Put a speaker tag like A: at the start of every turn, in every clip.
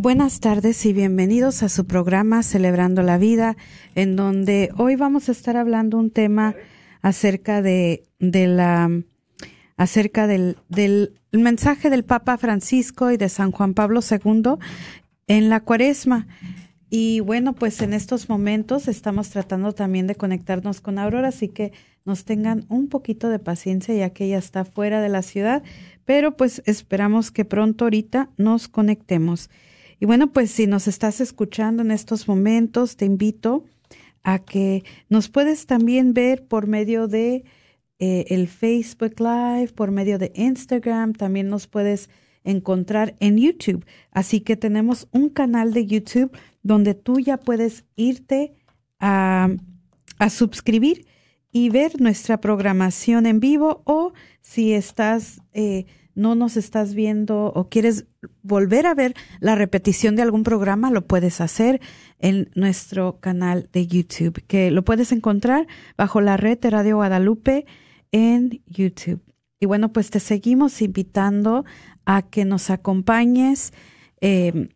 A: Buenas tardes y bienvenidos a su programa Celebrando la Vida, en donde hoy vamos a estar hablando un tema acerca de, de la acerca del, del mensaje del Papa Francisco y de San Juan Pablo II en la cuaresma. Y bueno, pues en estos momentos estamos tratando también de conectarnos con Aurora, así que nos tengan un poquito de paciencia ya que ella está fuera de la ciudad, pero pues esperamos que pronto ahorita nos conectemos. Y bueno, pues si nos estás escuchando en estos momentos, te invito a que nos puedes también ver por medio de eh, el Facebook Live, por medio de Instagram, también nos puedes encontrar en YouTube. Así que tenemos un canal de YouTube donde tú ya puedes irte a, a suscribir y ver nuestra programación en vivo o si estás eh, no nos estás viendo o quieres volver a ver la repetición de algún programa, lo puedes hacer en nuestro canal de YouTube, que lo puedes encontrar bajo la red de Radio Guadalupe en YouTube. Y bueno, pues te seguimos invitando a que nos acompañes eh,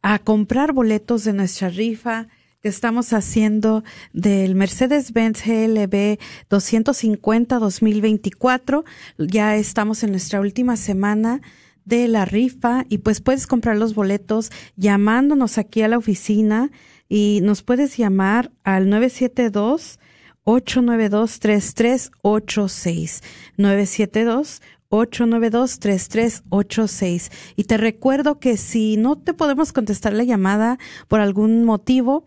A: a comprar boletos de nuestra rifa que estamos haciendo del Mercedes-Benz GLB 250 2024. Ya estamos en nuestra última semana de la rifa y pues puedes comprar los boletos llamándonos aquí a la oficina y nos puedes llamar al 972 892 3386 972 892-3386. Y te recuerdo que si no te podemos contestar la llamada por algún motivo,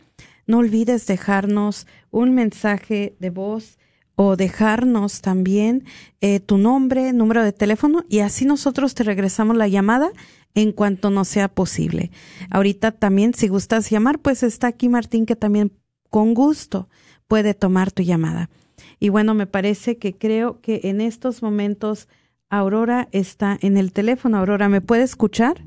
A: no olvides dejarnos un mensaje de voz o dejarnos también eh, tu nombre, número de teléfono y así nosotros te regresamos la llamada en cuanto nos sea posible. Ahorita también, si gustas llamar, pues está aquí Martín que también con gusto puede tomar tu llamada. Y bueno, me parece que creo que en estos momentos Aurora está en el teléfono. Aurora, ¿me puede escuchar?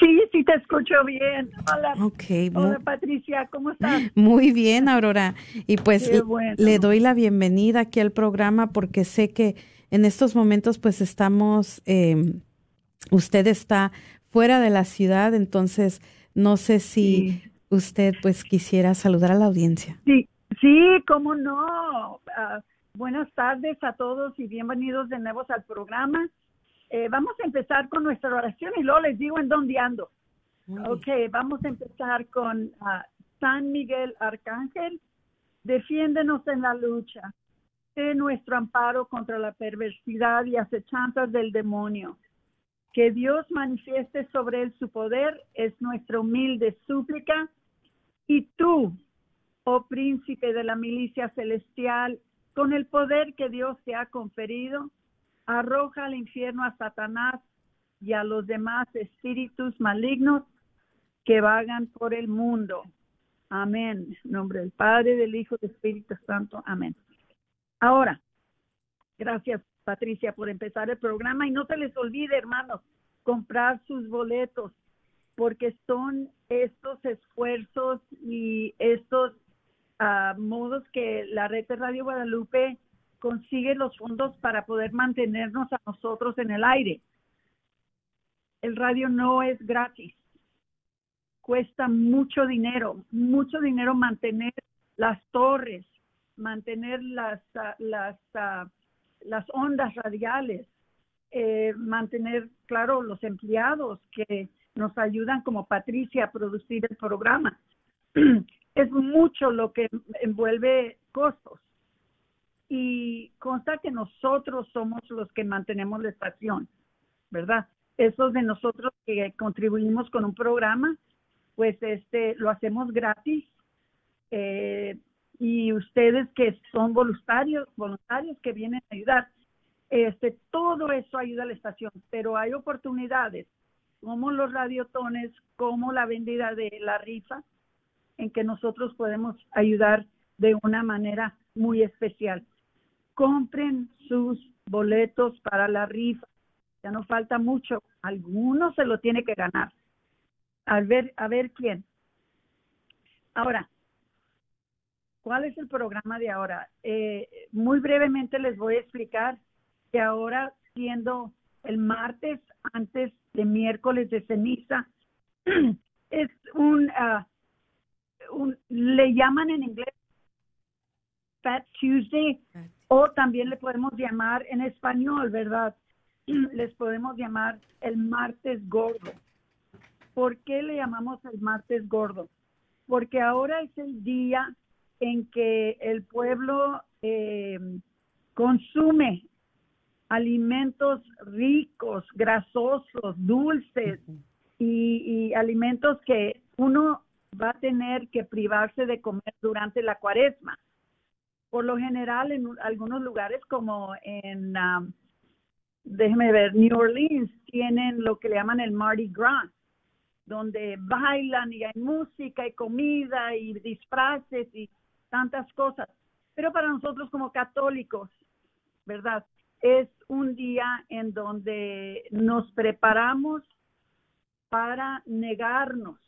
B: Sí, sí te escucho bien. Hola.
A: Okay,
B: Hola Patricia, ¿cómo estás?
A: Muy bien, Aurora. Y pues
B: bueno.
A: le doy la bienvenida aquí al programa porque sé que en estos momentos pues estamos, eh, usted está fuera de la ciudad, entonces no sé si
B: Sí.
A: usted pues quisiera saludar a la audiencia.
B: Sí, sí, cómo no. Ah, buenas tardes a todos y bienvenidos de nuevo al programa. Eh, vamos a empezar con nuestra oración y luego les digo en dónde ando. Ok, vamos a empezar con ah, San Miguel Arcángel. Defiéndenos en la lucha. Sé nuestro amparo contra la perversidad y acechanzas del demonio. Que Dios manifieste sobre él su poder es nuestra humilde súplica. Y tú, oh príncipe de la milicia celestial, con el poder que Dios te ha conferido, arroja al infierno a Satanás y a los demás espíritus malignos que vagan por el mundo. Amén. Nombre del Padre, del Hijo, del Espíritu Santo. Amén. Ahora, gracias Patricia por empezar el programa y no se les olvide, hermanos, comprar sus boletos porque son estos esfuerzos y estos uh, modos que la red de Radio Guadalupe consigue los fondos para poder mantenernos a nosotros en el aire. El radio no es gratis. Cuesta mucho dinero, mucho dinero mantener las torres, mantener las, las, las ondas radiales, eh, mantener, claro, los empleados que nos ayudan como Patricia a producir el programa. es mucho lo que envuelve costos. Y consta que nosotros somos los que mantenemos la estación, ¿verdad? Esos de nosotros que contribuimos con un programa, pues este lo hacemos gratis. Eh, y ustedes que son voluntarios, voluntarios que vienen a ayudar, este, todo eso ayuda a la estación, pero hay oportunidades como los radiotones, como la vendida de la rifa, en que nosotros podemos ayudar de una manera muy especial. Compren sus boletos para la rifa. Ya no falta mucho. Alguno se lo tiene que ganar. A ver, a ver quién. Ahora, ¿cuál es el programa de ahora? Eh, muy brevemente les voy a explicar que ahora, siendo el martes antes de miércoles de ceniza, es un, uh, le llaman en inglés Fat Tuesday o también le podemos llamar en español, ¿verdad? Les podemos llamar el martes gordo. ¿Por qué le llamamos el martes gordo? Porque ahora es el día en que el pueblo eh, consume alimentos ricos, grasosos, dulces y, y alimentos que uno va a tener que privarse de comer durante la cuaresma. Por lo general, en algunos lugares como en, um, déjeme ver, New Orleans, tienen lo que le llaman el Mardi Gras, donde bailan y hay música y comida y disfraces y tantas cosas. Pero para nosotros como católicos, ¿verdad? Es un día en donde nos preparamos para negarnos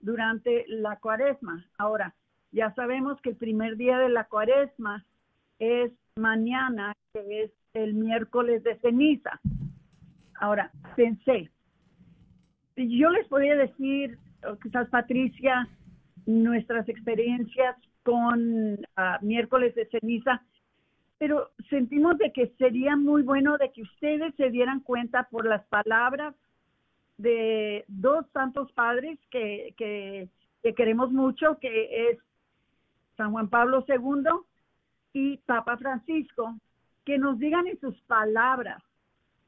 B: durante la cuaresma. Ahora, ya sabemos que el primer día de la cuaresma es mañana, que es el miércoles de ceniza. Ahora, pensé, yo les podría decir, quizás Patricia, nuestras experiencias con ah, miércoles de ceniza, pero sentimos de que sería muy bueno de que ustedes se dieran cuenta por las palabras de dos santos padres que, que, queremos mucho, que es San Juan Pablo II y Papa Francisco, que nos digan en sus palabras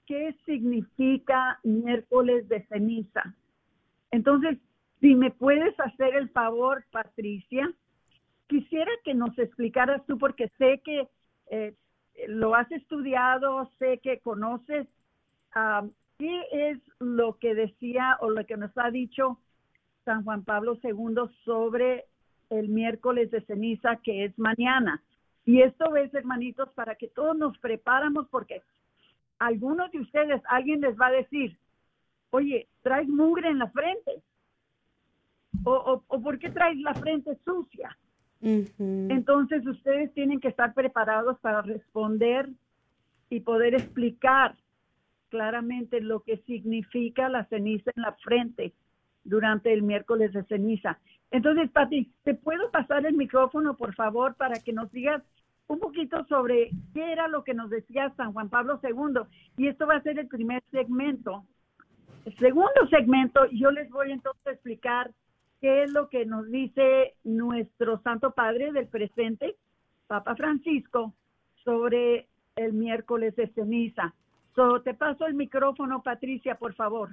B: qué significa miércoles de ceniza. Entonces, si me puedes hacer el favor, Patricia, quisiera que nos explicaras tú, porque sé que eh, lo has estudiado, sé que conoces ¿Qué es lo que decía o lo que nos ha dicho San Juan Pablo II sobre el miércoles de ceniza que es mañana? Y esto es, hermanitos, para que todos nos preparamos porque algunos de ustedes, alguien les va a decir, oye, traes mugre en la frente. O, o, ¿por qué traes la frente sucia? Entonces ustedes tienen que estar preparados para responder y poder explicar claramente lo que significa la ceniza en la frente durante el miércoles de ceniza. Entonces, Pati, ¿te puedo pasar el micrófono, por favor, para que nos digas un poquito sobre qué era lo que nos decía San Juan Pablo II? Y esto va a ser el primer segmento. El segundo segmento, yo les voy entonces a explicar qué es lo que nos dice nuestro Santo Padre del presente, Papa Francisco, sobre el miércoles de ceniza. So, te paso el micrófono, Patricia, por favor.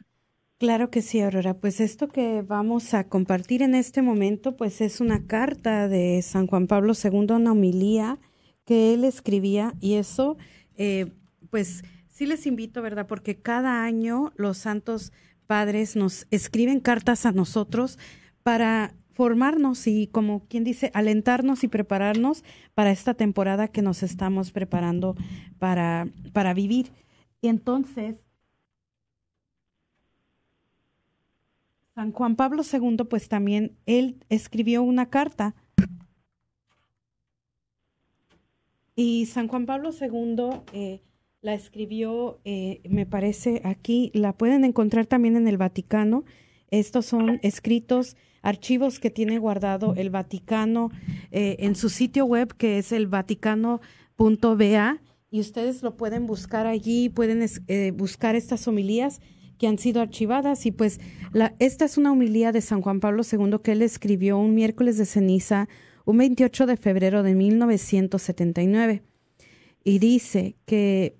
A: Claro que sí, Aurora. Pues esto que vamos a compartir en este momento, pues es una carta de San Juan Pablo II, una homilía que él escribía y eso, eh, pues sí les invito, ¿verdad? Porque cada año los santos padres nos escriben cartas a nosotros para formarnos y, como quien dice, alentarnos y prepararnos para esta temporada que nos estamos preparando para, para vivir. Y entonces, San Juan Pablo II, pues también él escribió una carta. Y San Juan Pablo II eh, la escribió, eh, me parece, aquí, la pueden encontrar también en el Vaticano. Estos son escritos, archivos que tiene guardado el Vaticano eh, en su sitio web, que es el vaticano.ba, y ustedes lo pueden buscar allí, pueden buscar estas homilías que han sido archivadas y pues la, esta es una humilía de San Juan Pablo II que él escribió un miércoles de ceniza, un 28 de febrero de 1979. Y dice que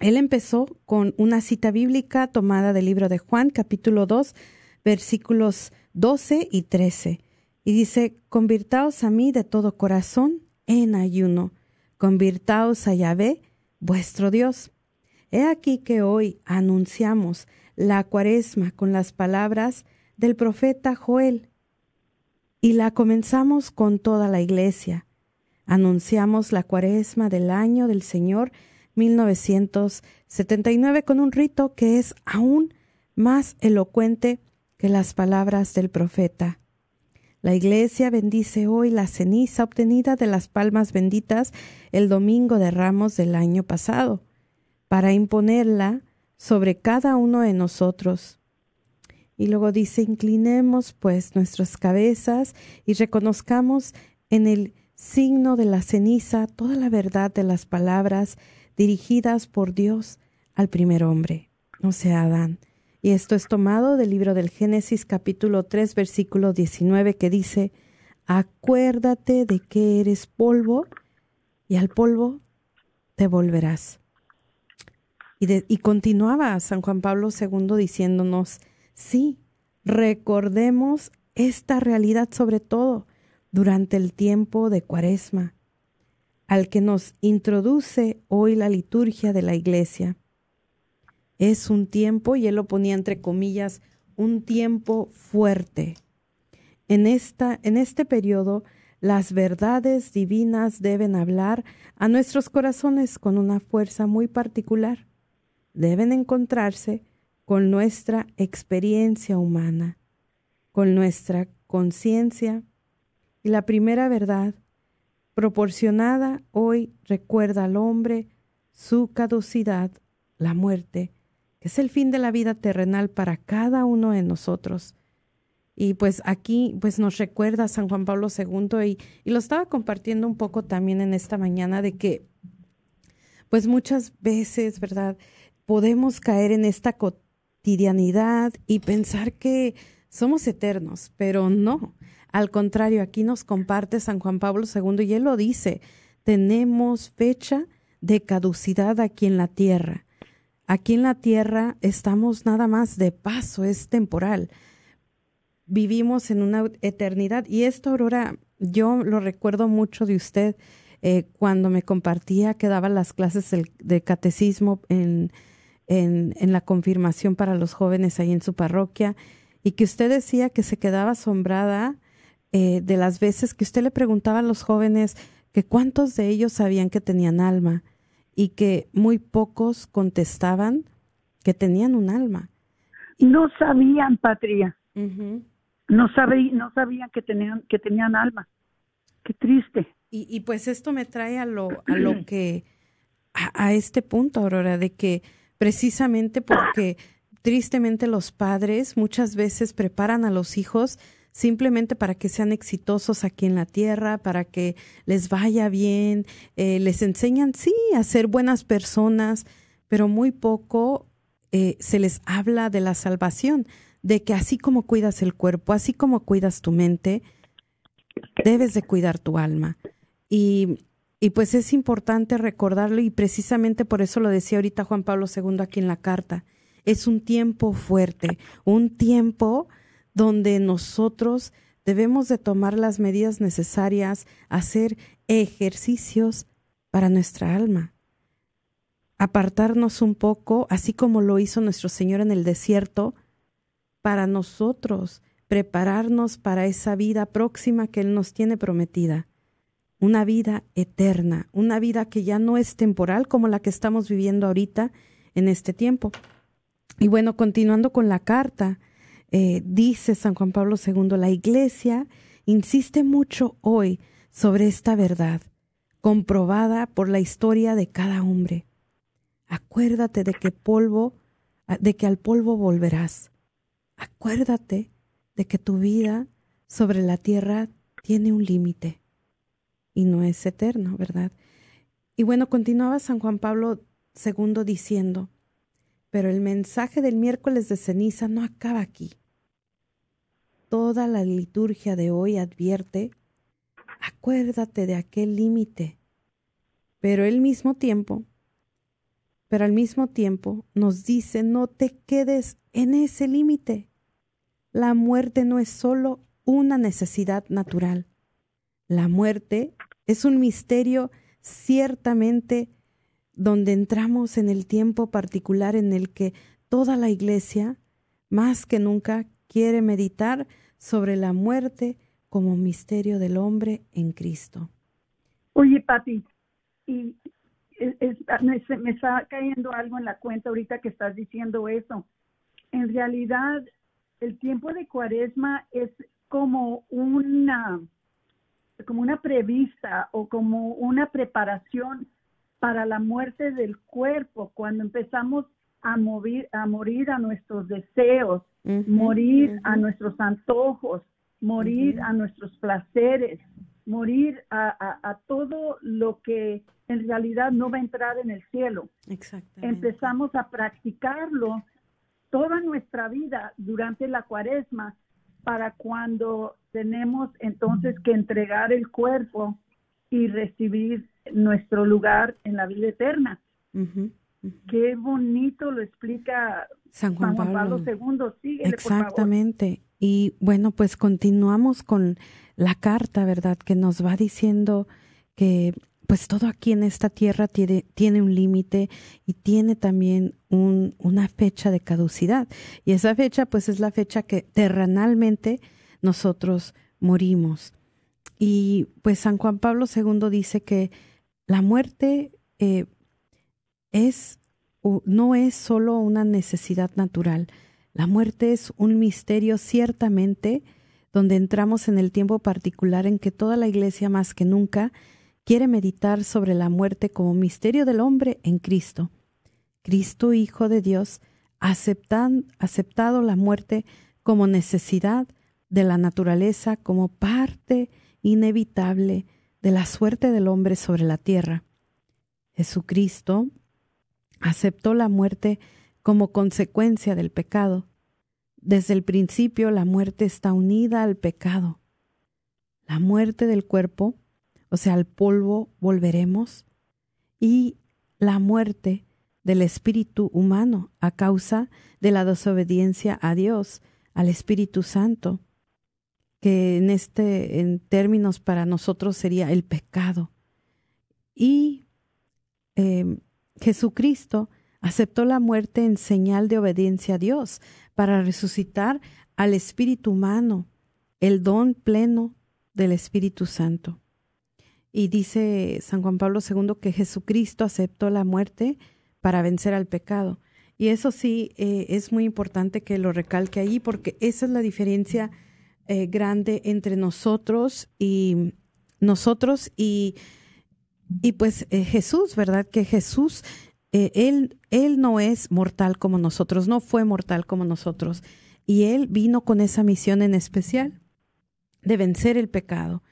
A: él empezó con una cita bíblica tomada del libro de Juan, capítulo 2, versículos 12 y 13. Y dice, convirtaos a mí de todo corazón en ayuno, convirtaos a Yahvé, vuestro Dios He aquí que hoy anunciamos la cuaresma con las palabras del profeta Joel y la comenzamos con toda la iglesia. Anunciamos la cuaresma del año del Señor 1979 con un rito que es aún más elocuente que las palabras del profeta. La Iglesia bendice hoy la ceniza obtenida de las palmas benditas el domingo de ramos del año pasado para imponerla sobre cada uno de nosotros. Y luego dice, inclinemos pues nuestras cabezas y reconozcamos en el signo de la ceniza toda la verdad de las palabras dirigidas por Dios al primer hombre, o sea, Adán. Y esto es tomado del libro del Génesis capítulo 3 versículo 19 que dice, acuérdate de que eres polvo y al polvo te volverás. Y, continuaba San Juan Pablo II diciéndonos, sí, recordemos esta realidad sobre todo durante el tiempo de Cuaresma, al que nos introduce hoy la liturgia de la Iglesia. Es un tiempo, y él lo ponía entre comillas, un tiempo fuerte. En, esta, en este periodo, las verdades divinas deben hablar a nuestros corazones con una fuerza muy particular deben encontrarse con nuestra experiencia humana, con nuestra conciencia y la primera verdad proporcionada hoy recuerda al hombre su caducidad, la muerte, que es el fin de la vida terrenal para cada uno de nosotros. Y pues aquí pues nos recuerda San Juan Pablo II y, y lo estaba compartiendo un poco también en esta mañana de que pues muchas veces, ¿verdad? Podemos caer en esta cotidianidad y pensar que somos eternos, pero no. Al contrario, aquí nos comparte San Juan Pablo II y él lo dice, tenemos fecha de caducidad aquí en la tierra. Aquí en la tierra estamos nada más de paso, es temporal. Vivimos en una eternidad y esto, Aurora, yo lo recuerdo mucho de usted eh, cuando me compartía que daba las clases de catecismo en, en, en la confirmación para los jóvenes ahí en su parroquia y que usted decía que se quedaba asombrada eh, de las veces que usted le preguntaba a los jóvenes que cuántos de ellos sabían que tenían alma y que muy pocos contestaban que tenían un alma.
B: No sabían, Patria. No, sabí, no sabían que tenían, que tenían alma. Qué triste.
A: Y, y pues esto me trae a lo, a lo que, a, a este punto, Aurora, de que precisamente porque tristemente los padres muchas veces preparan a los hijos simplemente para que sean exitosos aquí en la tierra, para que les vaya bien, eh, les enseñan, sí, a ser buenas personas, pero muy poco eh, se les habla de la salvación, de que así como cuidas el cuerpo, así como cuidas tu mente, debes de cuidar tu alma. Y Y pues es importante recordarlo y precisamente por eso lo decía ahorita Juan Pablo II aquí en la carta. Es un tiempo fuerte, un tiempo donde nosotros debemos de tomar las medidas necesarias, hacer ejercicios para nuestra alma, apartarnos un poco, así como lo hizo nuestro Señor en el desierto, para nosotros prepararnos para esa vida próxima que Él nos tiene prometida, una vida eterna, una vida que ya no es temporal como la que estamos viviendo ahorita en este tiempo. Y bueno, continuando con la carta, eh, dice San Juan Pablo II, la Iglesia insiste mucho hoy sobre esta verdad, comprobada por la historia de cada hombre. Acuérdate de que polvo, de que al polvo volverás. Acuérdate de que tu vida sobre la tierra tiene un límite y no es eterno, ¿verdad? Y bueno, continuaba San Juan Pablo II diciendo, pero el mensaje del miércoles de ceniza no acaba aquí. Toda la liturgia de hoy advierte, acuérdate de aquel límite, pero al mismo tiempo pero al mismo tiempo nos dice no te quedes en ese límite. La muerte no es solo una necesidad natural. La muerte es un misterio ciertamente donde entramos en el tiempo particular en el que toda la iglesia, más que nunca, quiere meditar sobre la muerte como misterio del hombre en Cristo.
B: Oye, papi, y me, está cayendo algo en la cuenta ahorita que estás diciendo eso. En realidad, el tiempo de cuaresma es como una, como una prevista o como una preparación para la muerte del cuerpo, cuando empezamos a, morir, a morir a nuestros deseos, morir a nuestros antojos, morir a nuestros placeres, morir a, todo lo que en realidad no va a entrar en el cielo. Empezamos a practicarlo toda nuestra vida durante la cuaresma para cuando tenemos entonces que entregar el cuerpo y recibir nuestro lugar en la vida eterna. Qué bonito lo explica San Juan, Pablo. II.
A: Exactamente. Y bueno, pues continuamos con la carta, ¿verdad? Que nos va diciendo que pues todo aquí en esta tierra tiene, tiene un límite y tiene también un, una fecha de caducidad. Y esa fecha pues es la fecha que terrenalmente nosotros morimos. Y pues San Juan Pablo II dice que la muerte eh, es, no es solo una necesidad natural, la muerte es un misterio ciertamente donde entramos en el tiempo particular en que toda la Iglesia más que nunca quiere meditar sobre la muerte como misterio del hombre en Cristo. Cristo, Hijo de Dios, ha aceptado la muerte como necesidad de la naturaleza, como parte inevitable de la suerte del hombre sobre la tierra. Jesucristo aceptó la muerte como consecuencia del pecado. Desde el principio la muerte está unida al pecado. La muerte del cuerpo, o sea, al polvo volveremos, y la muerte del espíritu humano a causa de la desobediencia a Dios, al Espíritu Santo, que en este en términos para nosotros sería el pecado. Y eh, Jesucristo aceptó la muerte en señal de obediencia a Dios para resucitar al espíritu humano, el don pleno del Espíritu Santo. Y dice San Juan Pablo II que Jesucristo aceptó la muerte para vencer al pecado. Y eso sí eh, es muy importante que lo recalque ahí porque esa es la diferencia eh, grande entre nosotros y nosotros y, y pues eh, Jesús, ¿verdad? Que Jesús él, él no es mortal como nosotros, no fue mortal como nosotros. Y Él vino con esa misión en especial de vencer el pecado.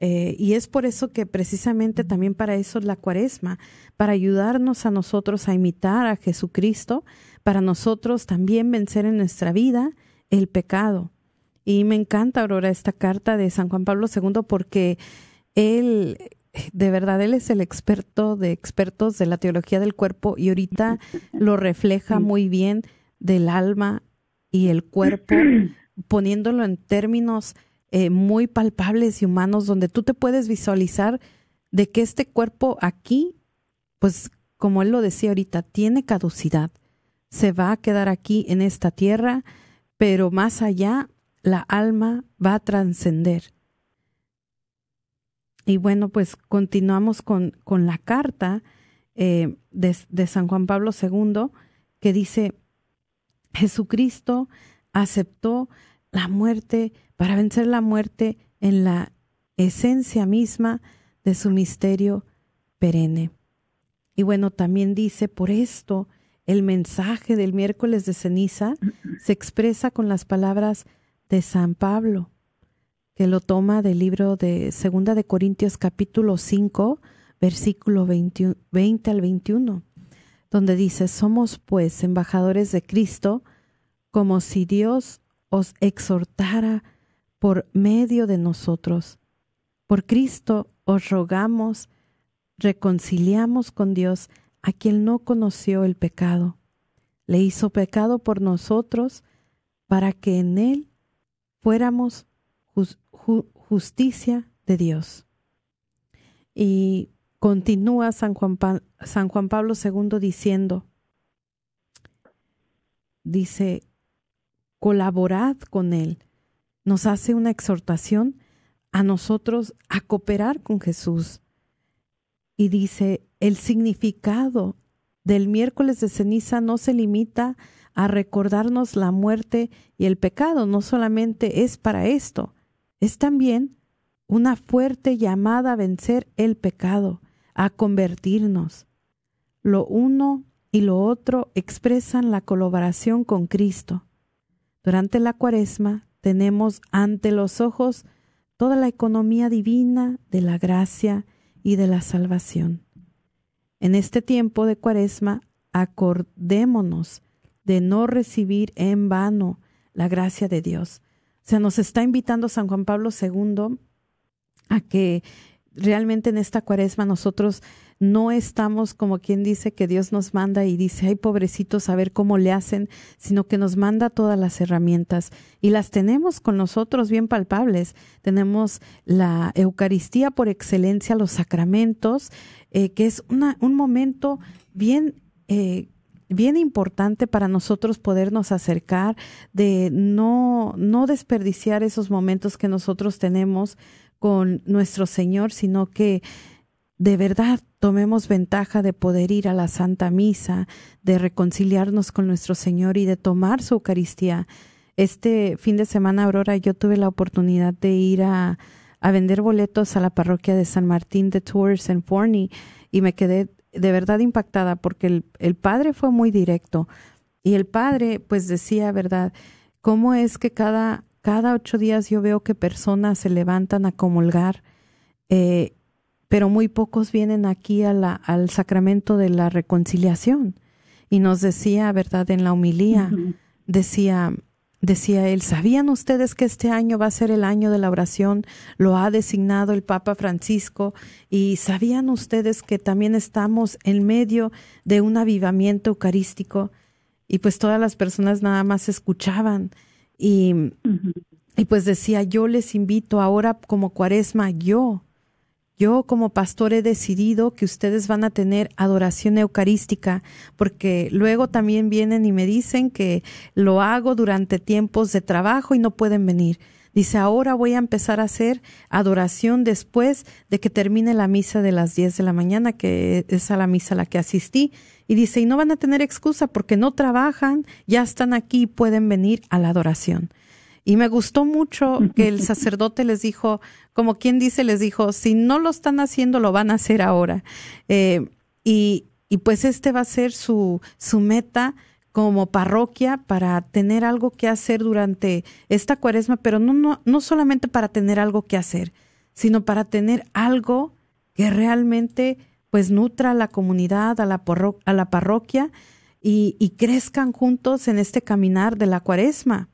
A: Eh, y es por eso que precisamente también para eso es la cuaresma, para ayudarnos a nosotros a imitar a Jesucristo, para nosotros también vencer en nuestra vida el pecado. Y me encanta, Aurora, esta carta de San Juan Pablo II porque él de verdad él es el experto de expertos de la teología del cuerpo y ahorita lo refleja muy bien del alma y el cuerpo, poniéndolo en términos eh, muy palpables y humanos, donde tú te puedes visualizar de que este cuerpo aquí, pues como él lo decía ahorita, tiene caducidad, se va a quedar aquí en esta tierra, pero más allá la alma va a trascender. Y bueno, pues continuamos con, con la carta eh, de, de San Juan Pablo II que dice, Jesucristo aceptó la muerte para vencer la muerte en la esencia misma de su misterio perenne. Y bueno, también dice, por esto el mensaje del miércoles de ceniza se expresa con las palabras de San Pablo, que lo toma del libro de Segunda de Corintios capítulo 5, versículo 20, 20 al 21, donde dice, somos pues embajadores de Cristo, como si Dios os exhortara por medio de nosotros. Por Cristo os rogamos, reconciliamos con Dios a quien no conoció el pecado. Le hizo pecado por nosotros para que en él fuéramos justicia de Dios. Y continúa San Juan, San Juan Pablo II diciendo, dice, colaborad con Él. Nos hace una exhortación a nosotros a cooperar con Jesús. Y dice, el significado del miércoles de ceniza no se limita a recordarnos la muerte y el pecado, no solamente es para esto, es también una fuerte llamada a vencer el pecado, a convertirnos. Lo uno y lo otro expresan la colaboración con Cristo. Durante la cuaresma tenemos ante los ojos toda la economía divina de la gracia y de la salvación. En este tiempo de cuaresma, acordémonos de no recibir en vano la gracia de Dios. O sea, nos está invitando San Juan Pablo II a que realmente en esta cuaresma nosotros no estamos como quien dice que Dios nos manda y dice, ay pobrecitos, a ver cómo le hacen, sino que nos manda todas las herramientas y las tenemos con nosotros bien palpables. Tenemos la Eucaristía por excelencia, los sacramentos, eh, que es una, un momento bien... Eh, bien importante para nosotros podernos acercar, de no, no desperdiciar esos momentos que nosotros tenemos con nuestro Señor, sino que de verdad tomemos ventaja de poder ir a la Santa Misa, de reconciliarnos con nuestro Señor y de tomar su Eucaristía. Este fin de semana, Aurora, yo tuve la oportunidad de ir a, vender boletos a la parroquia de San Martín de Tours en Forney y me quedé de verdad impactada porque el, el padre fue muy directo y el padre pues decía, ¿verdad? ¿Cómo es que cada, cada ocho días yo veo que personas se levantan a comulgar eh, pero muy pocos vienen aquí a la, al sacramento de la reconciliación. Y nos decía, ¿verdad? En la humilía, decía, decía él, ¿sabían ustedes que este año va a ser el año de la oración? Lo ha designado el Papa Francisco. Y ¿sabían ustedes que también estamos en medio de un avivamiento eucarístico? Y pues todas las personas nada más escuchaban. Y, y pues decía, yo les invito ahora como cuaresma, yo, yo como pastor he decidido que ustedes van a tener adoración eucarística, porque luego también vienen y me dicen que lo hago durante tiempos de trabajo y no pueden venir. Dice, ahora voy a empezar a hacer adoración después de que termine la misa de las 10 de la mañana, que es a la misa a la que asistí. Y dice, y no van a tener excusa porque no trabajan, ya están aquí y pueden venir a la adoración. Y me gustó mucho que el sacerdote les dijo, como quien dice, les dijo, si no lo están haciendo, lo van a hacer ahora. Eh, y, y, pues este va a ser su, su meta como parroquia para tener algo que hacer durante esta cuaresma, pero no, no, no solamente para tener algo que hacer, sino para tener algo que realmente pues nutra a la comunidad, a la, a la parroquia y, y crezcan juntos en este caminar de la cuaresma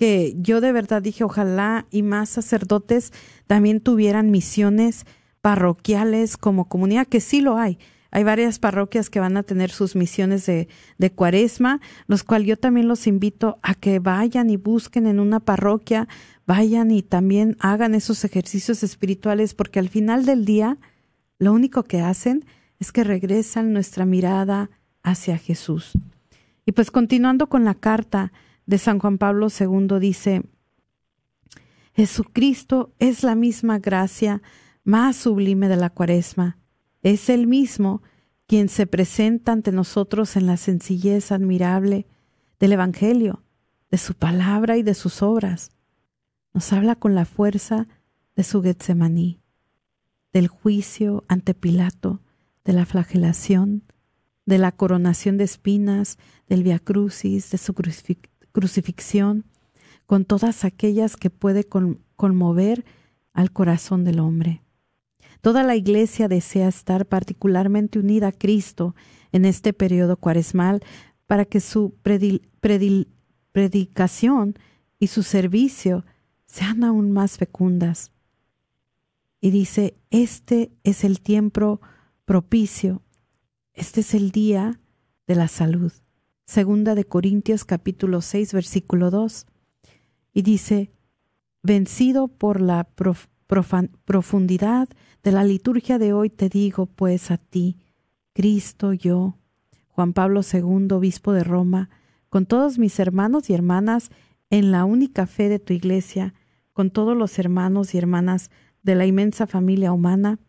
A: que yo de verdad dije, ojalá y más sacerdotes también tuvieran misiones parroquiales como comunidad, que sí lo hay. Hay varias parroquias que van a tener sus misiones de, de cuaresma, los cuales yo también los invito a que vayan y busquen en una parroquia, vayan y también hagan esos ejercicios espirituales, porque al final del día lo único que hacen es que regresan nuestra mirada hacia Jesús. Y pues continuando con la carta de San Juan Pablo II dice, Jesucristo es la misma gracia más sublime de la cuaresma. Es el mismo quien se presenta ante nosotros en la sencillez admirable del Evangelio, de su palabra y de sus obras. Nos habla con la fuerza de su Getsemaní, del juicio ante Pilato, de la flagelación, de la coronación de espinas, del Via Crucis, de su crucifixión, con todas aquellas que puede conmover al corazón del hombre. Toda la Iglesia desea estar particularmente unida a Cristo en este periodo cuaresmal para que su predicación y su servicio sean aún más fecundas. Y dice, este es el tiempo propicio, este es el día de la salud. Segunda de Corintios capítulo 6 versículo 2. Y dice, vencido por la profundidad de la liturgia de hoy, te digo pues a ti, Cristo yo, Juan Pablo II, obispo de Roma, con todos mis hermanos y hermanas en la única fe de tu iglesia, con todos los hermanos y hermanas de la inmensa familia humana,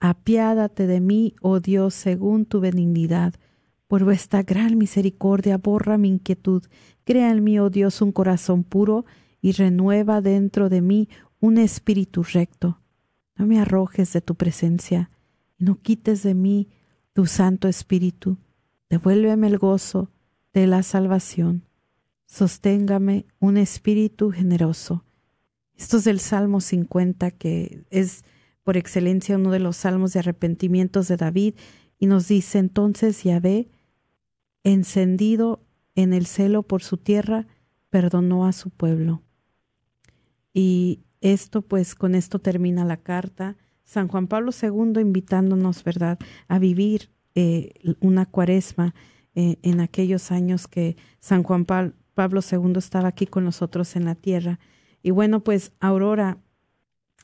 A: apiádate de mí, oh Dios, según tu benignidad. Por vuestra gran misericordia borra mi inquietud, crea en mí, oh Dios, un corazón puro y renueva dentro de mí un espíritu recto. No me arrojes de tu presencia y no quites de mí tu Santo Espíritu. Devuélveme el gozo de la salvación. Sosténgame un espíritu generoso. Esto es del Salmo 50, que es por excelencia uno de los salmos de arrepentimientos de David, y nos dice entonces Yahvé, encendido en el celo por su tierra, perdonó a su pueblo. Y esto, pues, con esto termina la carta. San Juan Pablo II invitándonos, ¿verdad?, a vivir eh, una cuaresma eh, en aquellos años que San Juan Pablo II estaba aquí con nosotros en la tierra. Y bueno, pues, Aurora,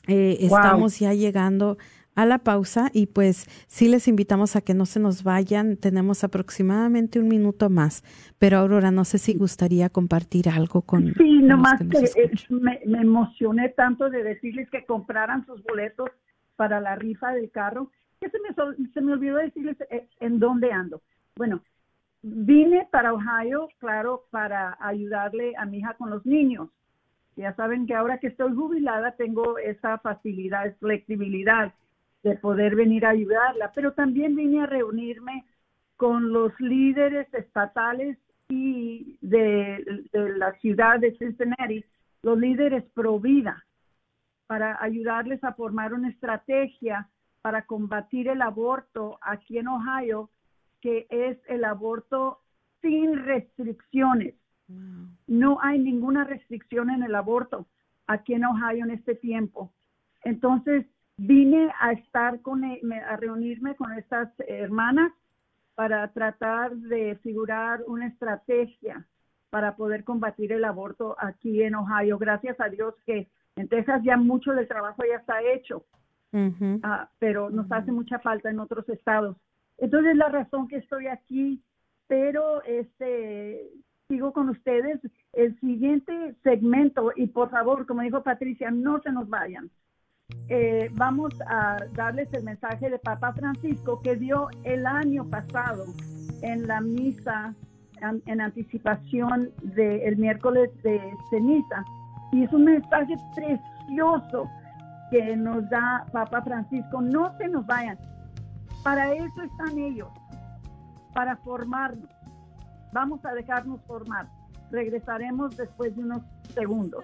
A: eh, estamos ya llegando a la pausa y pues sí les invitamos a que no se nos vayan. Tenemos aproximadamente un minuto más, pero Aurora, no sé si gustaría compartir algo con.
B: Sí, nomás que, eh, me, emocioné tanto de decirles que compraran sus boletos para la rifa del carro, que se me, se me olvidó decirles eh, en dónde ando. Bueno, vine para Ohio, claro, para ayudarle a mi hija con los niños. Ya saben que ahora que estoy jubilada tengo esa facilidad, flexibilidad de poder venir a ayudarla, pero también vine a reunirme con los líderes estatales y de, la ciudad de Cincinnati, los líderes pro vida, para ayudarles a formar una estrategia para combatir el aborto aquí en Ohio, que es el aborto sin restricciones. No hay ninguna restricción en el aborto aquí en Ohio en este tiempo. Entonces, vine a estar con, e, a reunirme con estas hermanas para tratar de figurar una estrategia para poder combatir el aborto aquí en Ohio. Gracias a Dios que en Texas ya mucho del trabajo ya está hecho, ah, pero nos hace mucha falta en otros estados. Entonces la razón que estoy aquí, pero este sigo con ustedes el siguiente segmento y por favor, como dijo Patricia, no se nos vayan eh, vamos a darles el mensaje de Papa Francisco que dio el año pasado en la misa en, anticipación del miércoles de ceniza. Y es un mensaje precioso que nos da Papa Francisco. No se nos vayan. Para eso están ellos, para formarnos. Vamos a dejarnos formar. Regresaremos después de unos segundos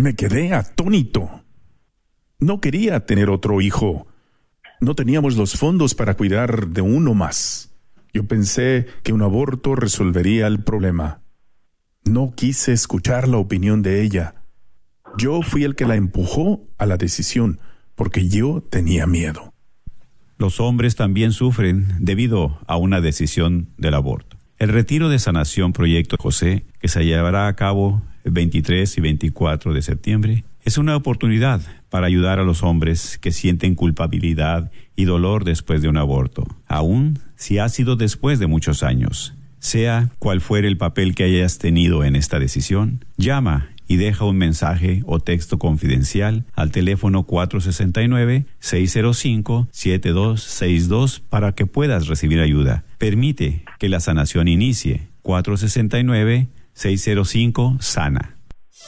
C: Me quedé atónito. No quería tener otro hijo. No teníamos los fondos para cuidar de uno más. Yo pensé que un aborto resolvería el problema. No quise escuchar la opinión de ella. Yo fui el que la empujó a la decisión, porque yo tenía miedo.
D: Los hombres también sufren debido a una decisión del aborto. El retiro de sanación Proyecto José, que se llevará a cabo el 23 y 24 de septiembre, es una oportunidad para ayudar a los hombres que sienten culpabilidad y dolor después de un aborto, aun si ha sido después de muchos años. Sea cual fuere el papel que hayas tenido en esta decisión, llama y deja un mensaje o texto confidencial al teléfono 469-605-7262 para que puedas recibir ayuda. Permite que la sanación inicie. 469-605-SANA.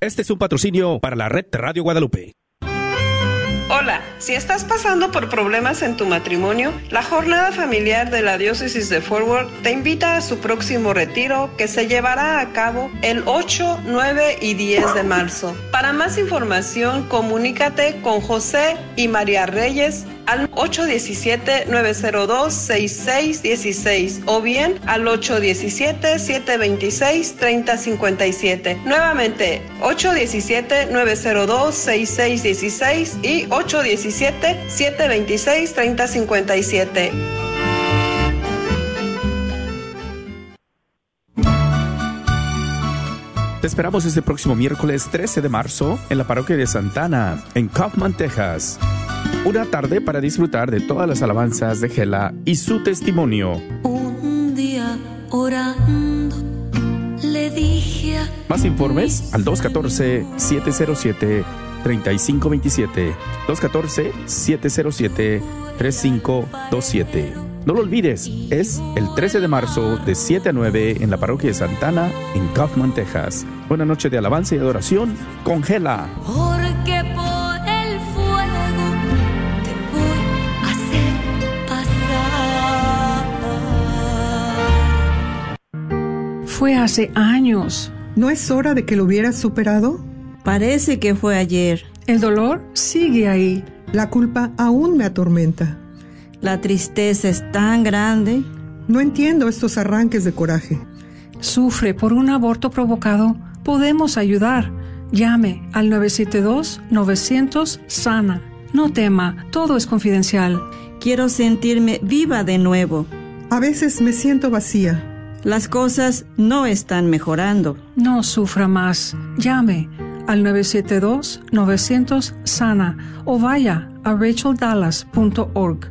E: Este es un patrocinio para la red Radio Guadalupe.
F: Hola, si estás pasando por problemas en tu matrimonio, la jornada familiar de la diócesis de Forward te invita a su próximo retiro que se llevará a cabo el 8, 9 y 10 de marzo. Para más información, comunícate con José y María Reyes al 817-902-6616 o bien al 817-726-3057. Nuevamente, 817-902-6616 y 817-726-3057.
G: Te esperamos este próximo miércoles 13 de marzo en la parroquia de Santana, en Kaufman, Texas. Una tarde para disfrutar de todas las alabanzas de Gela y su testimonio.
H: Un día orando le dije a
G: Más informes al 214-707-3527. 214-707-3527. No lo olvides, es el 13 de marzo de 7 a 9 en la parroquia de Santana, en Kaufman, Texas. Buena noche de alabanza y adoración con Gela.
I: Fue hace años.
J: ¿No es hora de que lo hubieras superado?
K: Parece que fue ayer.
I: El dolor sigue ahí.
J: La culpa aún me atormenta.
K: La tristeza es tan grande.
J: No entiendo estos arranques de coraje.
I: Sufre por un aborto provocado. Podemos ayudar. Llame al 972-900-SANA. No tema, todo es confidencial.
K: Quiero sentirme viva de nuevo.
J: A veces me siento vacía.
K: Las cosas no están mejorando.
I: No sufra más. Llame al 972-900-SANA o vaya a racheldallas.org.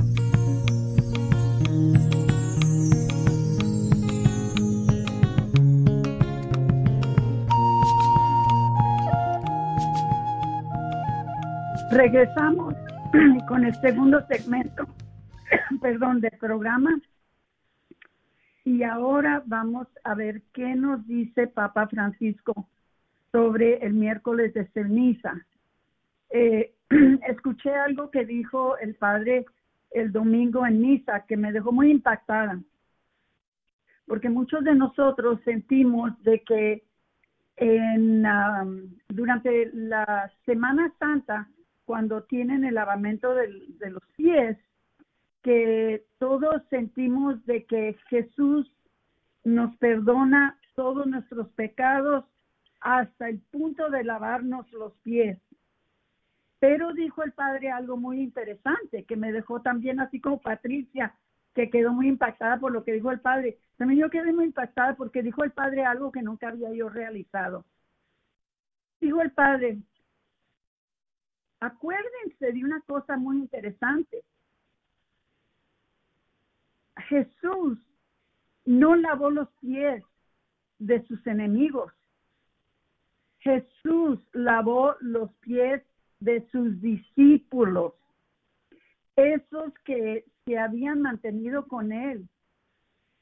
B: Regresamos con el segundo segmento, perdón, del programa. Y ahora vamos a ver qué nos dice Papa Francisco sobre el miércoles de ceniza. Eh, escuché algo que dijo el padre el domingo en misa que me dejó muy impactada, porque muchos de nosotros sentimos de que en, um, durante la Semana Santa, cuando tienen el lavamento del- de los pies, que todos sentimos de que Jesús nos perdona todos nuestros pecados hasta el punto de lavarnos los pies. Pero dijo el padre algo muy interesante que me dejó también así como Patricia, que quedó muy impactada por lo que dijo el padre. También yo quedé muy impactada porque dijo el padre algo que nunca había yo realizado. Dijo el padre, acuérdense de una cosa muy interesante. Jesús no lavó los pies de sus enemigos. Jesús lavó los pies de sus discípulos, esos que se habían mantenido con él,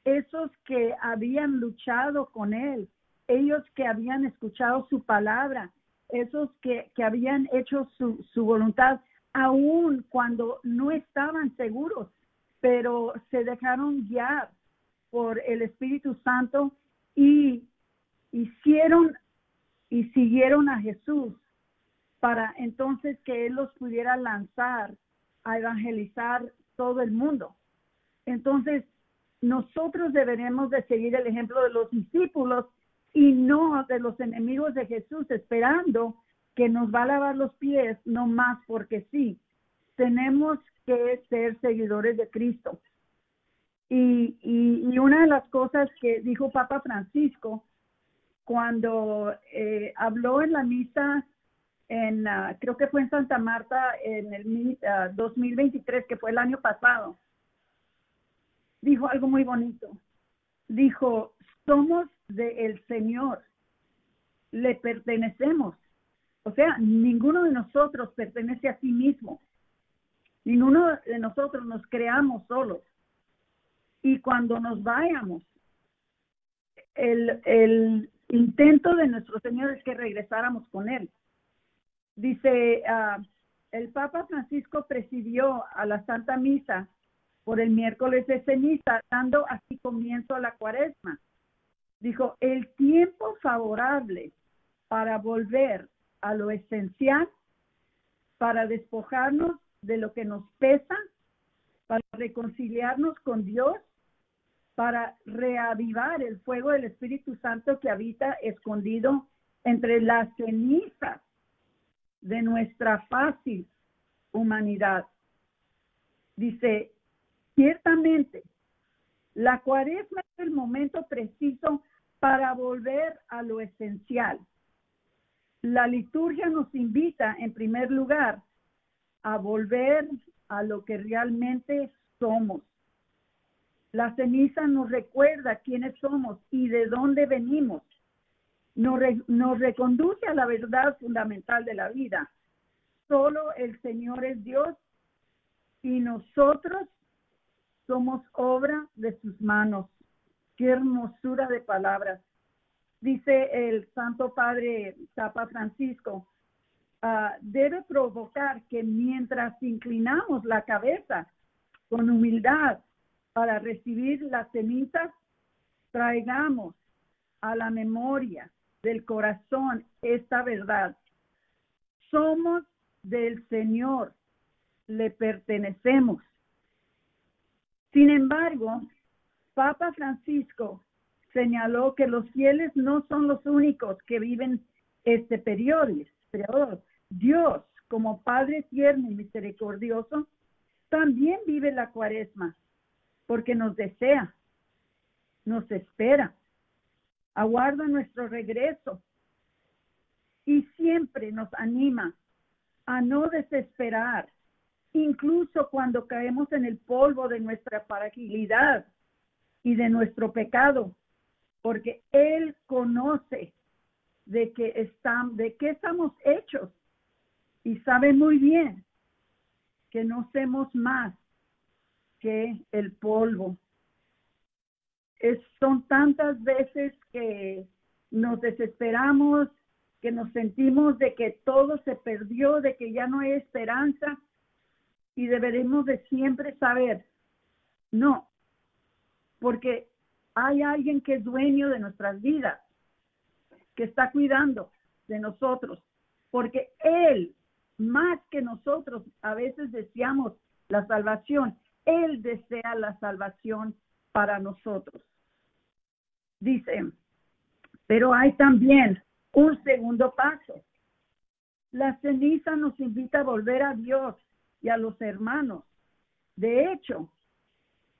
B: esos que habían luchado con él, ellos que habían escuchado su palabra, esos que, que habían hecho su, su voluntad, aun cuando no estaban seguros, pero se dejaron guiar por el Espíritu Santo y hicieron y siguieron a Jesús para entonces que Él los pudiera lanzar a evangelizar todo el mundo. Entonces, nosotros deberemos de seguir el ejemplo de los discípulos y no de los enemigos de Jesús, esperando que nos va a lavar los pies, no más porque sí. Tenemos que ser seguidores de Cristo. Y, y, una de las cosas que dijo Papa Francisco cuando eh, habló en la misa en, ah, creo que fue en Santa Marta en el 2023, ah, que fue el año pasado, dijo algo muy bonito. Dijo, somos del Señor, le pertenecemos. O sea, ninguno de nosotros pertenece a sí mismo. Ninguno de nosotros nos creamos solos. Y cuando nos vayamos, el, intento de nuestro Señor es que regresáramos con Él. Dice, ah, el Papa Francisco presidió a la Santa Misa por el miércoles de ceniza, dando así comienzo a la cuaresma. Dijo, el tiempo favorable para volver a lo esencial, para despojarnos de lo que nos pesa, para reconciliarnos con Dios para reavivar el fuego del Espíritu Santo que habita escondido entre las cenizas de nuestra fácil humanidad. Dice, ciertamente, la cuaresma es el momento preciso para volver a lo esencial. La liturgia nos invita, en primer lugar, a volver a lo que realmente somos. La ceniza nos recuerda quiénes somos y de dónde venimos. Nos, nos reconduce a la verdad fundamental de la vida. Solo el Señor es Dios y nosotros somos obra de sus manos. Qué hermosura de palabras. Dice el Santo Padre Papa Francisco, ah, debe provocar que mientras inclinamos la cabeza con humildad para recibir las cenizas, traigamos a la memoria del corazón esta verdad. Somos del Señor, le pertenecemos. Sin embargo, Papa Francisco señaló que los fieles no son los únicos que viven este periodo. Dios, como Padre tierno y misericordioso, también vive la cuaresma porque nos desea, nos espera, aguarda nuestro regreso y siempre nos anima a no desesperar, incluso cuando caemos en el polvo de nuestra fragilidad y de nuestro pecado, porque Él conoce de estamos, de qué estamos hechos y sabe muy bien que no somos más que el polvo. Es, son tantas veces que nos desesperamos, que nos sentimos de que todo se perdió, de que ya no hay esperanza y deberemos de siempre saber, no, porque hay alguien que es dueño de nuestras vidas, que está cuidando de nosotros, porque Él, más que nosotros, a veces deseamos la salvación, Él desea la salvación para nosotros. Dice, pero hay también un segundo paso. La ceniza nos invita a volver a Dios y a los hermanos. De hecho,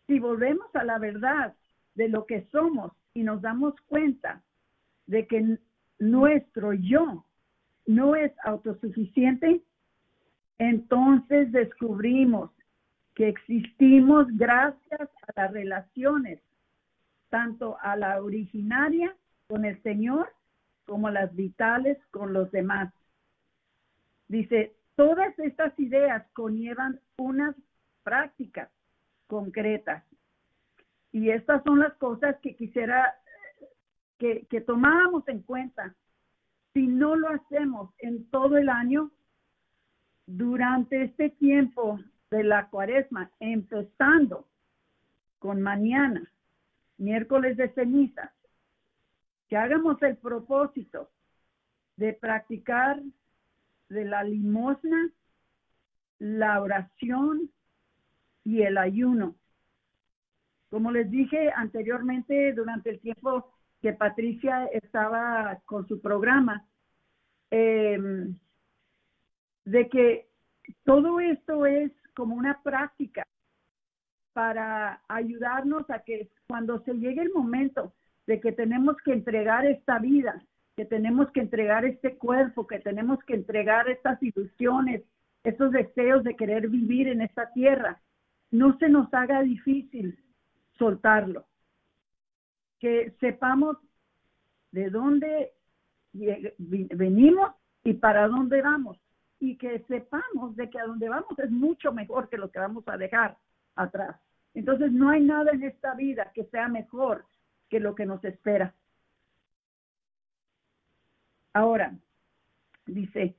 B: si volvemos a la verdad de lo que somos y nos damos cuenta de que nuestro yo no es autosuficiente, entonces descubrimos que existimos gracias a las relaciones, tanto a la originaria con el Señor como las vitales con los demás. Dice, todas estas ideas conllevan unas prácticas concretas. Y estas son las cosas que quisiera que, que tomáramos en cuenta. Si no lo hacemos en todo el año, durante este tiempo de la cuaresma, empezando con mañana, miércoles de ceniza, que hagamos el propósito de practicar de la limosna, la oración y el ayuno. Como les dije anteriormente, durante el tiempo que Patricia estaba con su programa, em, de que todo esto es como una práctica para ayudarnos a que cuando se llegue el momento de que tenemos que entregar esta vida, que tenemos que entregar este cuerpo, que tenemos que entregar estas ilusiones, estos deseos de querer vivir en esta tierra, no se nos haga difícil soltarlo. Que sepamos de dónde venimos y para dónde vamos. Y que sepamos de que a dónde vamos es mucho mejor que lo que vamos a dejar atrás. Entonces no hay nada en esta vida que sea mejor que lo que nos espera. Ahora, dice,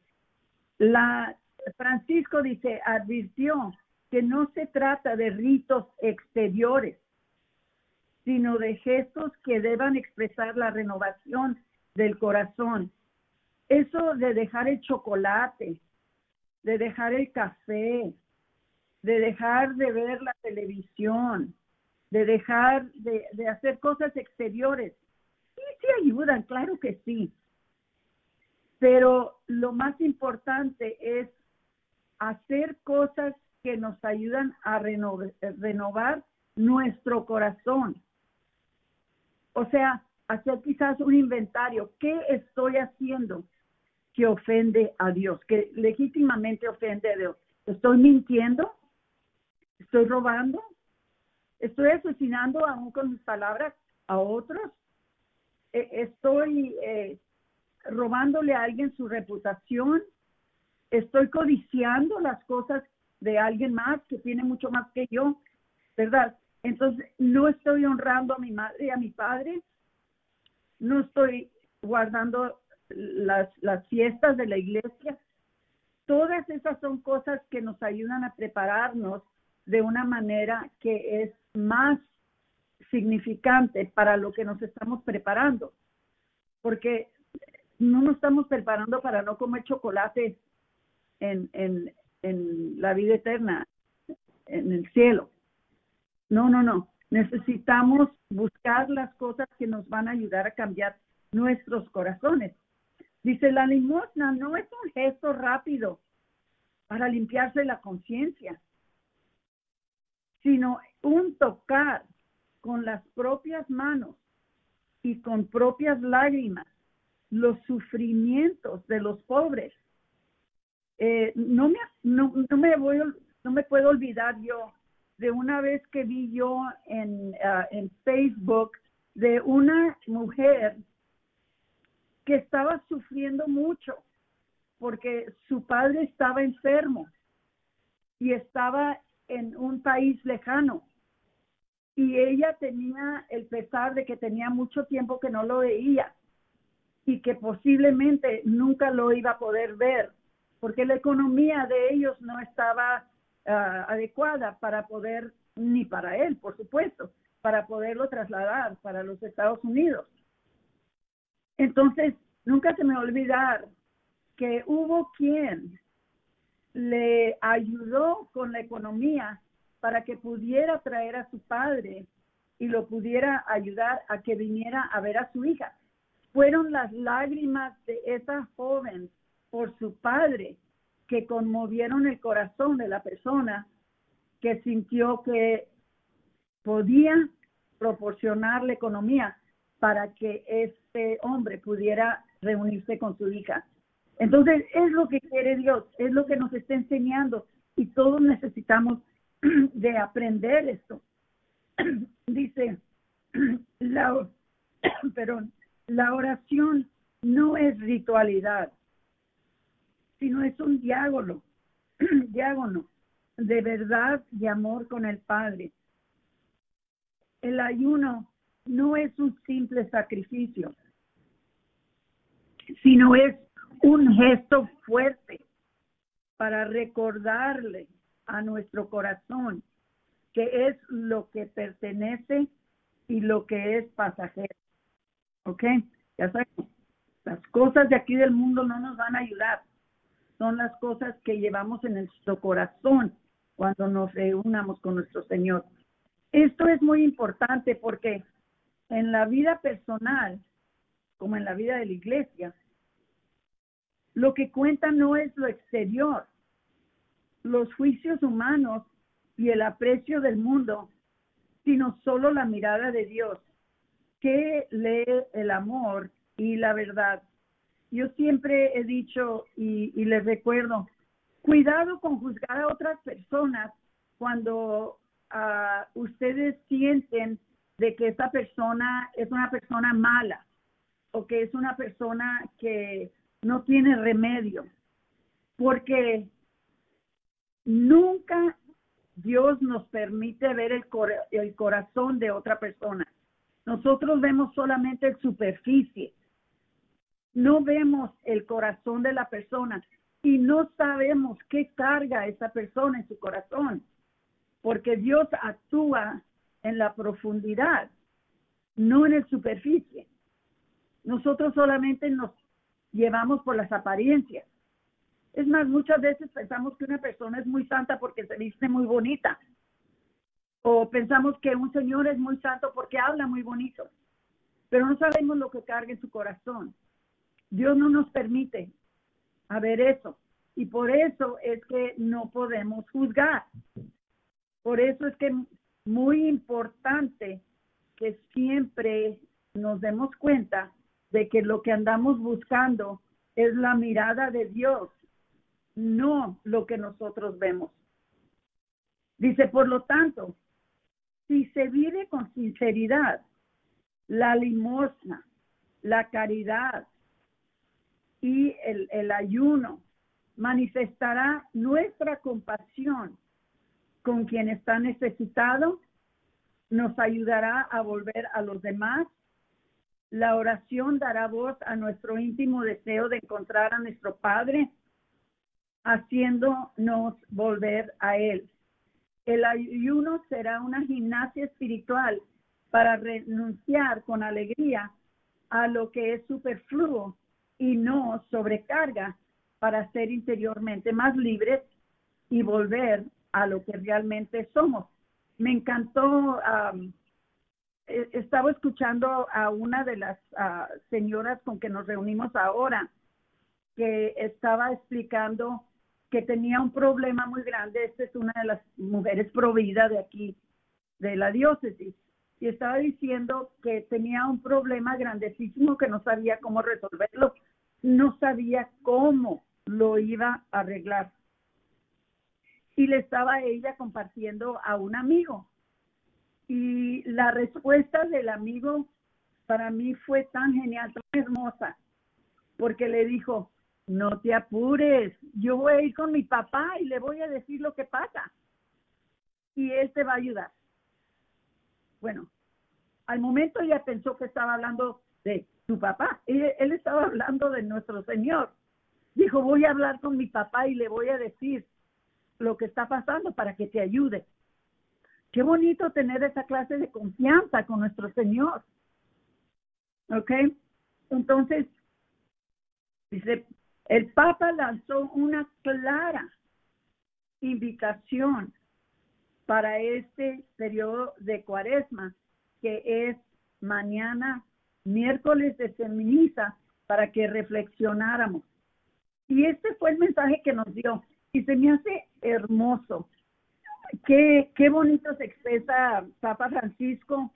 B: la Francisco dice, advirtió que no se trata de ritos exteriores, sino de gestos que deban expresar la renovación del corazón. Eso de dejar el chocolate, de dejar el café, de dejar de ver la televisión, de dejar de, hacer cosas exteriores. Sí, sí ayudan, claro que sí. Pero lo más importante es hacer cosas que nos ayudan a renovar nuestro corazón. O sea, hacer quizás un inventario. ¿Qué estoy haciendo que ofende a Dios? Que legítimamente ofende a Dios. ¿Estoy mintiendo? ¿Estoy robando? ¿Estoy asesinando aún con mis palabras a otros? E, ¿Estoy eh, robándole a alguien su reputación? ¿Estoy codiciando las cosas de alguien más que tiene mucho más que yo? ¿Verdad? Entonces, no estoy honrando a mi madre y a mi padre, no estoy guardando las, las fiestas de la iglesia. Todas esas son cosas que nos ayudan a prepararnos de una manera que es más significante para lo que nos estamos preparando, porque no nos estamos preparando para no comer chocolate en, en, en la vida eterna, en el cielo. No, no, no. Necesitamos buscar las cosas que nos van a ayudar a cambiar nuestros corazones. Dice, la limosna no es un gesto rápido para limpiarse la conciencia sino un tocar con las propias manos y con propias lágrimas los sufrimientos de los pobres. Eh, no, me, no, me voy, no me puedo olvidar yo de una vez que vi yo en, ah, en Facebook de una mujer que estaba sufriendo mucho porque su padre estaba enfermo y estaba en un país lejano. Y ella tenía el pesar de que tenía mucho tiempo que no lo veía y que posiblemente nunca lo iba a poder ver, porque la economía de ellos no estaba ah, adecuada para poder, ni para él, por supuesto, para poderlo trasladar para los Estados Unidos. Entonces, nunca se me olvidar que hubo quien le ayudó con la economía para que pudiera traer a su padre y lo pudiera ayudar a que viniera a ver a su hija. Fueron las lágrimas de esa joven por su padre que conmovieron el corazón de la persona que sintió que podía proporcionarle economía para que este hombre pudiera reunirse con su hija. Entonces, es lo que quiere Dios, es lo que nos está enseñando y todos necesitamos de aprender esto. Dice, la, perdón, la oración no es ritualidad, sino es un diágono, diágono de verdad y amor con el Padre. El ayuno no es un simple sacrificio, sino es un gesto fuerte para recordarle a nuestro corazón que es lo que pertenece y lo que es pasajero. ¿Ok? Ya sabemos, las cosas de aquí del mundo no nos van a ayudar. Son las cosas que llevamos en nuestro corazón cuando nos reunamos con nuestro Señor. Esto es muy importante porque en la vida personal, como en la vida de la iglesia, lo que cuenta no es lo exterior. Los juicios humanos y el aprecio del mundo, sino solo la mirada de Dios, que lee el amor y la verdad. Yo siempre he dicho y, les recuerdo, cuidado con juzgar a otras personas cuando uh, ustedes sienten de que esa persona es una persona mala o que es una persona que no tiene remedio, porque nunca Dios nos permite ver el, el corazón de otra persona. Nosotros vemos solamente el superficie, no vemos el corazón de la persona y no sabemos qué carga esa persona en su corazón, porque Dios actúa en la profundidad, no en el superficie. Nosotros solamente nos llevamos por las apariencias. Es más, muchas veces pensamos que una persona es muy santa porque se viste muy bonita. O pensamos que un señor es muy santo porque habla muy bonito. Pero no sabemos lo que carga en su corazón. Dios no nos permite a ver eso. Y por eso es que no podemos juzgar. Por eso es que muy importante que siempre nos demos cuenta de que lo que andamos buscando es la mirada de Dios, no lo que nosotros vemos. Dice, por lo tanto, si se vive con sinceridad, la limosna, la caridad y el, el ayuno manifestará nuestra compasión con quien está necesitado, nos ayudará a volver a los demás la oración dará voz a nuestro íntimo deseo de encontrar a nuestro Padre, haciéndonos volver a Él. El ayuno será una gimnasia espiritual para renunciar con alegría a lo que es superfluo y no sobrecarga para ser interiormente más libres y volver a lo que realmente somos. Me encantó eh, estaba escuchando a una de las ah, señoras con que nos reunimos ahora, que estaba explicando que tenía un problema muy grande. Esta es una de las mujeres providas de aquí, de la diócesis. Y estaba diciendo que tenía un problema grandísimo que no sabía cómo resolverlo. No sabía cómo lo iba a arreglar. Y le estaba ella compartiendo a un amigo y la respuesta del amigo para mí fue tan genial, tan hermosa, porque le dijo, no te apures, yo voy a ir con mi papá y le voy a decir lo que pasa. Y él te va a ayudar. Bueno, al momento ella pensó que estaba hablando de su papá. Él, él estaba hablando de nuestro Señor. Dijo, voy a hablar con mi papá y le voy a decir lo que está pasando para que te ayude. Qué bonito tener esa clase de confianza con nuestro Señor. ¿Ok? Entonces, dice, el Papa lanzó una clara invitación para este periodo de cuaresma, que es mañana, miércoles de Seminiza, para que reflexionáramos. Y este fue el mensaje que nos dio. Y se me hace hermoso. Qué, qué bonito se expresa Papa Francisco.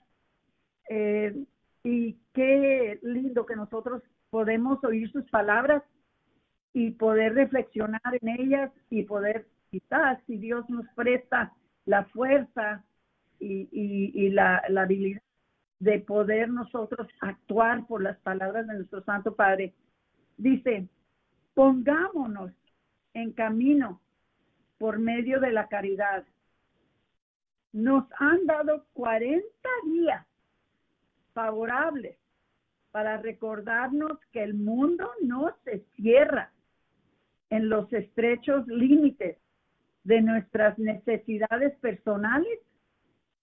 B: eh, y qué lindo que nosotros podemos oír sus palabras y poder reflexionar en ellas y poder, quizás, si Dios nos presta la fuerza y, y, y la, la habilidad de poder nosotros actuar por las palabras de nuestro Santo Padre. Dice, pongámonos en camino por medio de la caridad. Nos han dado 40 días favorables para recordarnos que el mundo no se cierra en los estrechos límites de nuestras necesidades personales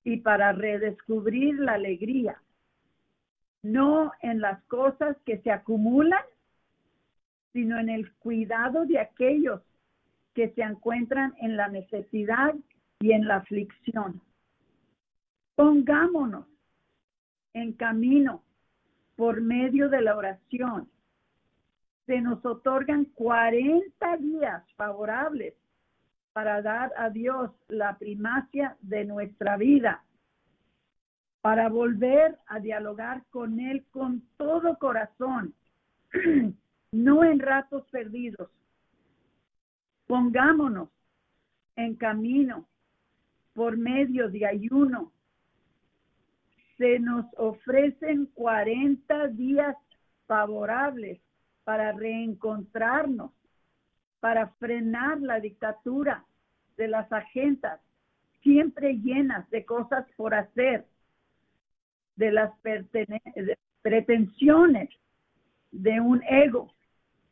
B: y para redescubrir la alegría, no en las cosas que se acumulan, sino en el cuidado de aquellos que se encuentran en la necesidad y en la aflicción. Pongámonos en camino por medio de la oración. Se nos otorgan 40 días favorables para dar a Dios la primacia de nuestra vida, para volver a dialogar con Él con todo corazón, no en ratos perdidos. Pongámonos en camino por medio de ayuno. Se nos ofrecen 40 días favorables para reencontrarnos para frenar la dictadura de las agendas, siempre llenas de cosas por hacer, de las pretensiones de un ego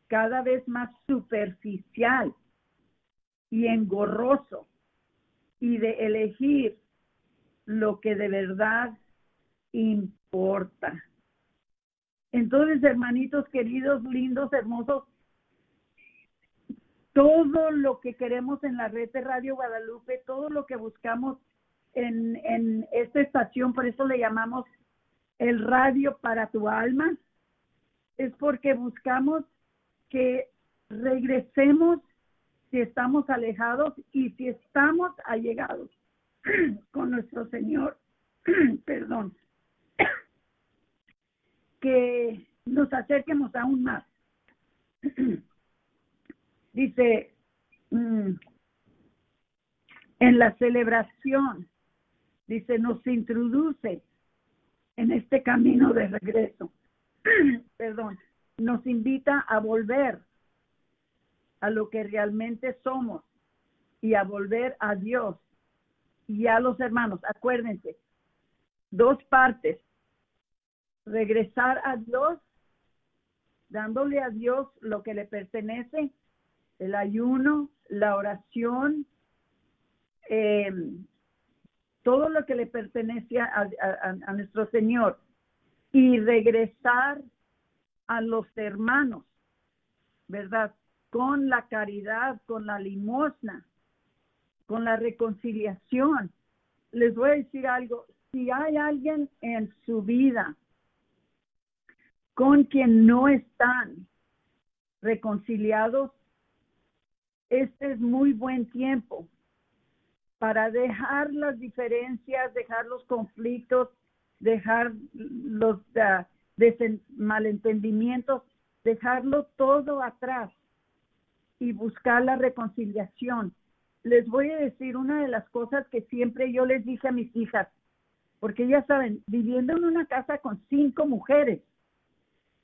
B: cada vez más superficial y engorroso, y de elegir lo que de verdad importa. Entonces, hermanitos queridos, lindos, hermosos, todo lo que queremos en la red de Radio Guadalupe, todo lo que buscamos en, en esta estación, por eso le llamamos el radio para tu alma, es porque buscamos que regresemos si estamos alejados y si estamos allegados con nuestro Señor, perdón, que nos acerquemos aún más. Dice, mm, en la celebración, dice, nos introduce en este camino de regreso. Perdón, nos invita a volver a lo que realmente somos y a volver a Dios y a los hermanos. Acuérdense, dos partes. Regresar a Dios, dándole a Dios lo que le pertenece el ayuno, la oración, eh, todo lo que le pertenece a, a, a, nuestro Señor y regresar a los hermanos, ¿verdad? Con la caridad, con la limosna, con la reconciliación. Les voy a decir algo, si hay alguien en su vida con quien no están reconciliados, este es muy buen tiempo para dejar las diferencias, dejar los conflictos, dejar los uh, malentendimientos, dejarlo todo atrás y buscar la reconciliación. Les voy a decir una de las cosas que siempre yo les dije a mis hijas, porque ya saben, viviendo en una casa con cinco mujeres,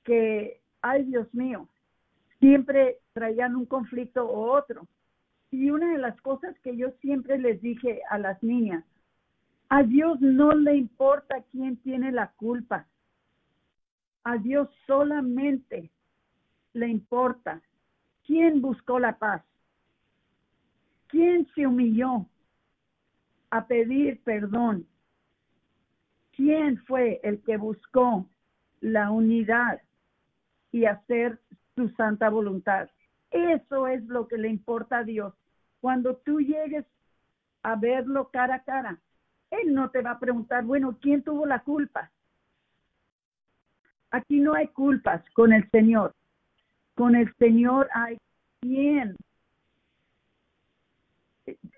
B: que, ay Dios mío, siempre traían un conflicto u otro. Y una de las cosas que yo siempre les dije a las niñas, a Dios no le importa quién tiene la culpa. A Dios solamente le importa quién buscó la paz, quién se humilló a pedir perdón, quién fue el que buscó la unidad y hacer su santa voluntad. Eso es lo que le importa a Dios. Cuando tú llegues a verlo cara a cara. Él no te va a preguntar, bueno, ¿quién tuvo la culpa? Aquí no hay culpas con el Señor. Con el Señor hay quien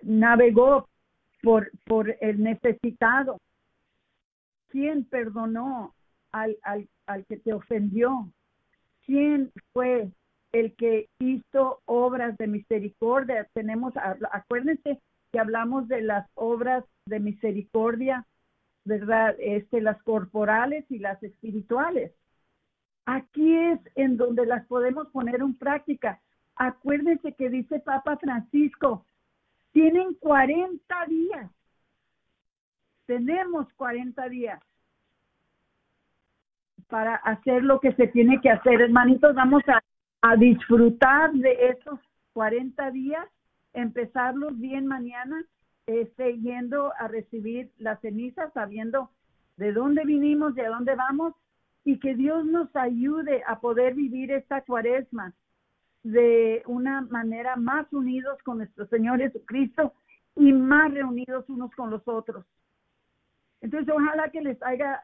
B: navegó por, por el necesitado, quién perdonó al, al, al que te ofendió, quién fue el que hizo obras de misericordia. Tenemos, acuérdense que hablamos de las obras de misericordia, ¿verdad? Este, las corporales y las espirituales. Aquí es en donde las podemos poner en práctica. Acuérdense que dice Papa Francisco, tienen 40 días. Tenemos 40 días para hacer lo que se tiene que hacer. Hermanitos, vamos a, a disfrutar de esos 40 días, empezarlos bien mañana, este, yendo a recibir las cenizas, sabiendo de dónde vinimos, de dónde vamos, y que Dios nos ayude a poder vivir esta cuaresma de una manera más unidos con nuestro Señor Jesucristo y más reunidos unos con los otros. Entonces, ojalá que les haya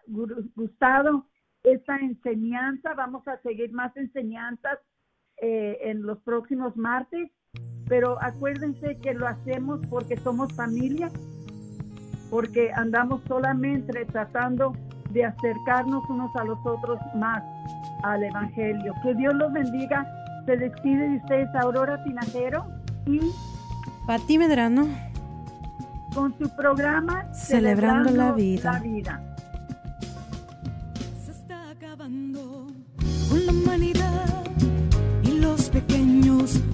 B: gustado esta enseñanza. Vamos a seguir más enseñanzas eh, en los próximos martes, pero acuérdense que lo hacemos porque somos familia, porque andamos solamente tratando de acercarnos unos a los otros más al Evangelio. Que Dios los bendiga. Se despide de ustedes Aurora Pinajero y
A: Pati Medrano
B: con su programa
A: Celebrando, la, vida.
B: la vida.
H: Pequeños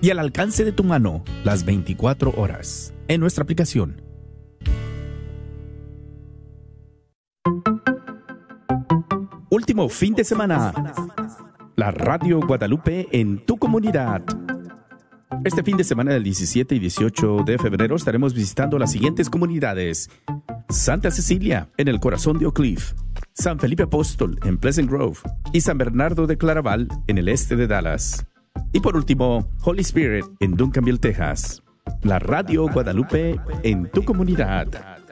E: y al alcance de tu mano las 24 horas en nuestra aplicación. Último fin de semana. La Radio Guadalupe en tu comunidad. Este fin de semana del 17 y 18 de febrero estaremos visitando las siguientes comunidades. Santa Cecilia, en el corazón de Oak Cliff. San Felipe Apóstol, en Pleasant Grove. Y San Bernardo de Claraval, en el este de Dallas. Y por último, Holy Spirit, en Duncanville, Texas. La Radio Guadalupe en tu comunidad.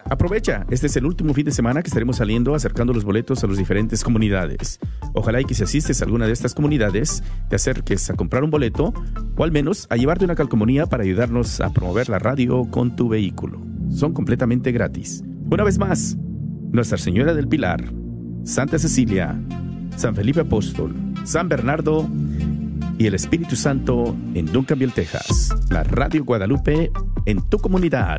E: Aprovecha, este es el último fin de semana que estaremos saliendo acercando los boletos a las diferentes comunidades. Ojalá y que si asistes a alguna de estas comunidades, te acerques a comprar un boleto o al menos a llevarte una calcomanía para ayudarnos a promover la radio con tu vehículo. Son completamente gratis. Una vez más, Nuestra Señora del Pilar, Santa Cecilia, San Felipe Apóstol, San Bernardo y el Espíritu Santo en Duncanville, Texas. La Radio Guadalupe en tu comunidad.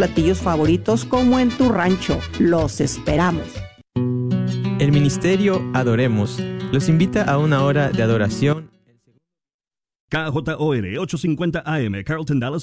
L: platillos favoritos como en tu rancho. Los esperamos.
M: El Ministerio Adoremos los invita a una hora de adoración.
N: KJOR 850 AM, Carlton Dallas